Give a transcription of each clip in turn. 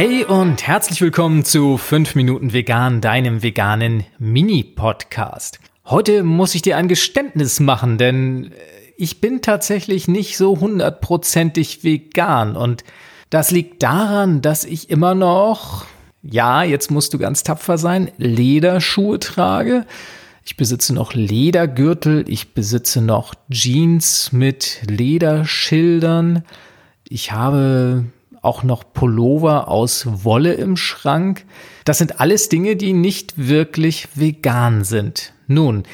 Hey und herzlich willkommen zu 5 Minuten Vegan, deinem veganen Mini-Podcast. Heute muss ich dir ein Geständnis machen, denn ich bin tatsächlich nicht so hundertprozentig vegan und das liegt daran, dass ich immer noch, ja, jetzt musst du ganz tapfer sein, Lederschuhe trage. Ich besitze noch Ledergürtel, ich besitze noch Jeans mit Lederschildern. Ich habe auch noch Pullover aus Wolle im Schrank. Das sind alles Dinge, die nicht wirklich vegan sind. Nun,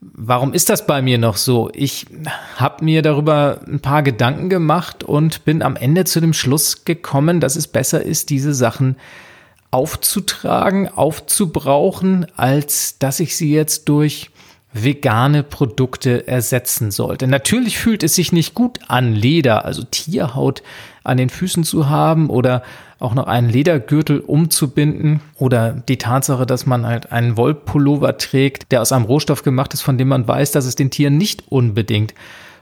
warum ist das bei mir noch so? Ich habe mir darüber ein paar Gedanken gemacht und bin am Ende zu dem Schluss gekommen, dass es besser ist, diese Sachen aufzutragen, aufzubrauchen, als dass ich sie jetzt durch vegane Produkte ersetzen sollte. Natürlich fühlt es sich nicht gut an, Leder, also Tierhaut an den Füßen zu haben oder auch noch einen Ledergürtel umzubinden oder die Tatsache, dass man halt einen Wollpullover trägt, der aus einem Rohstoff gemacht ist, von dem man weiß, dass es den Tieren nicht unbedingt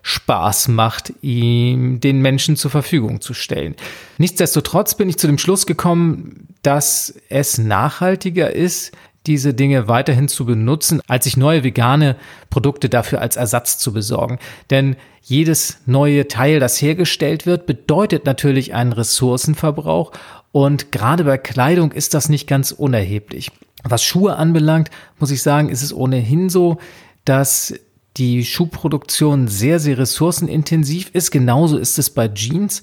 Spaß macht, ihm den Menschen zur Verfügung zu stellen. Nichtsdestotrotz bin ich zu dem Schluss gekommen, dass es nachhaltiger ist, diese Dinge weiterhin zu benutzen, als sich neue vegane Produkte dafür als Ersatz zu besorgen. Denn jedes neue Teil, das hergestellt wird, bedeutet natürlich einen Ressourcenverbrauch und gerade bei Kleidung ist das nicht ganz unerheblich. Was Schuhe anbelangt, muss ich sagen, ist es ohnehin so, dass die Schuhproduktion sehr, sehr ressourcenintensiv ist. Genauso ist es bei Jeans.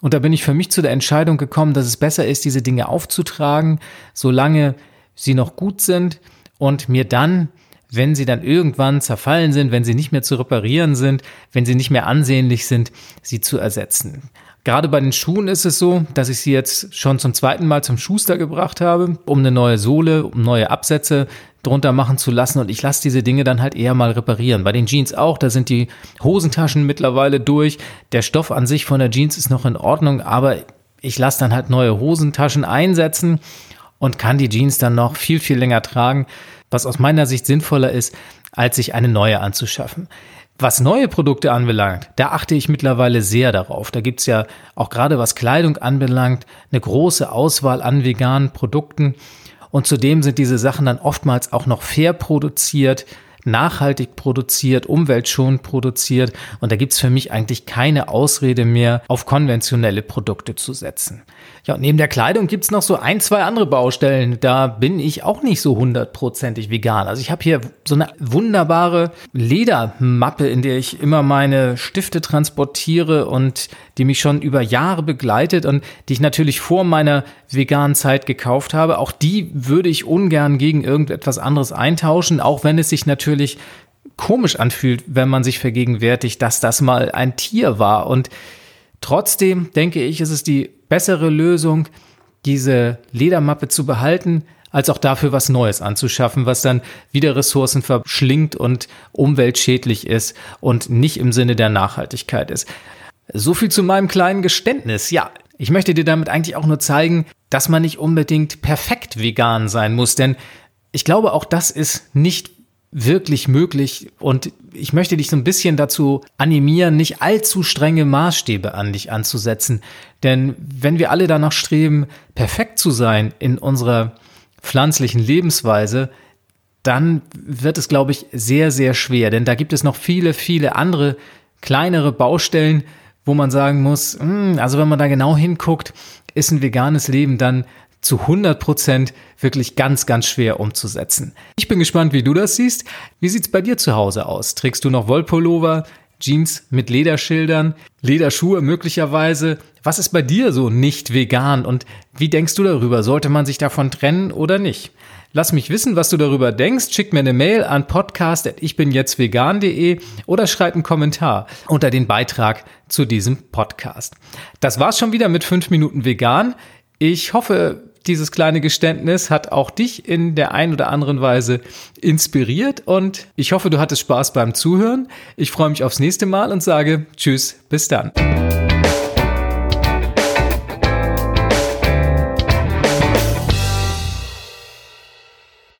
Und da bin ich für mich zu der Entscheidung gekommen, dass es besser ist, diese Dinge aufzutragen, solange sie noch gut sind und mir dann, wenn sie dann irgendwann zerfallen sind, wenn sie nicht mehr zu reparieren sind, wenn sie nicht mehr ansehnlich sind, sie zu ersetzen. Gerade bei den Schuhen ist es so, dass ich sie jetzt schon zum zweiten Mal zum Schuster gebracht habe, um eine neue Sohle, um neue Absätze drunter machen zu lassen und ich lasse diese Dinge dann halt eher mal reparieren. Bei den Jeans auch, da sind die Hosentaschen mittlerweile durch. Der Stoff an sich von der Jeans ist noch in Ordnung, aber ich lasse dann halt neue Hosentaschen einsetzen und kann die Jeans dann noch viel, viel länger tragen, was aus meiner Sicht sinnvoller ist, als sich eine neue anzuschaffen. Was neue Produkte anbelangt, da achte ich mittlerweile sehr darauf. Da gibt's ja auch gerade was Kleidung anbelangt, eine große Auswahl an veganen Produkten. Und zudem sind diese Sachen dann oftmals auch noch fair produziert, nachhaltig produziert, umweltschonend produziert. Und da gibt's für mich eigentlich keine Ausrede mehr, auf konventionelle Produkte zu setzen. Ja, und neben der Kleidung gibt's noch so ein, zwei andere Baustellen. Da bin ich auch nicht so hundertprozentig vegan. Also ich habe hier so eine wunderbare Ledermappe, in der ich immer meine Stifte transportiere und die mich schon über Jahre begleitet und die ich natürlich vor meiner veganen Zeit gekauft habe. Auch die würde ich ungern gegen irgendetwas anderes eintauschen, auch wenn es sich natürlich komisch anfühlt, wenn man sich vergegenwärtigt, dass das mal ein Tier war. Und trotzdem denke ich, ist es die bessere Lösung, diese Ledermappe zu behalten, als auch dafür was Neues anzuschaffen, was dann wieder Ressourcen verschlingt und umweltschädlich ist und nicht im Sinne der Nachhaltigkeit ist. So viel zu meinem kleinen Geständnis. Ja, ich möchte dir damit eigentlich auch nur zeigen, dass man nicht unbedingt perfekt vegan sein muss, denn ich glaube, auch das ist nicht wirklich möglich. Und ich möchte dich so ein bisschen dazu animieren, nicht allzu strenge Maßstäbe an dich anzusetzen. Denn wenn wir alle danach streben, perfekt zu sein in unserer pflanzlichen Lebensweise, dann wird es, glaube ich, sehr, sehr schwer. Denn da gibt es noch viele, viele andere kleinere Baustellen, wo man sagen muss, hm, also wenn man da genau hinguckt, ist ein veganes Leben dann zu 100 Prozent wirklich ganz, ganz schwer umzusetzen. Ich bin gespannt, wie du das siehst. Wie sieht's bei dir zu Hause aus? Trägst du noch Wollpullover, Jeans mit Lederschildern, Lederschuhe möglicherweise? Was ist bei dir so nicht vegan und wie denkst du darüber? Sollte man sich davon trennen oder nicht? Lass mich wissen, was du darüber denkst. Schick mir eine Mail an podcast.ichbinjetztvegan.de oder schreib einen Kommentar unter den Beitrag zu diesem Podcast. Das war's schon wieder mit 5 Minuten vegan. Ich hoffe, dieses kleine Geständnis hat auch dich in der ein oder anderen Weise inspiriert und ich hoffe, du hattest Spaß beim Zuhören. Ich freue mich aufs nächste Mal und sage Tschüss, bis dann.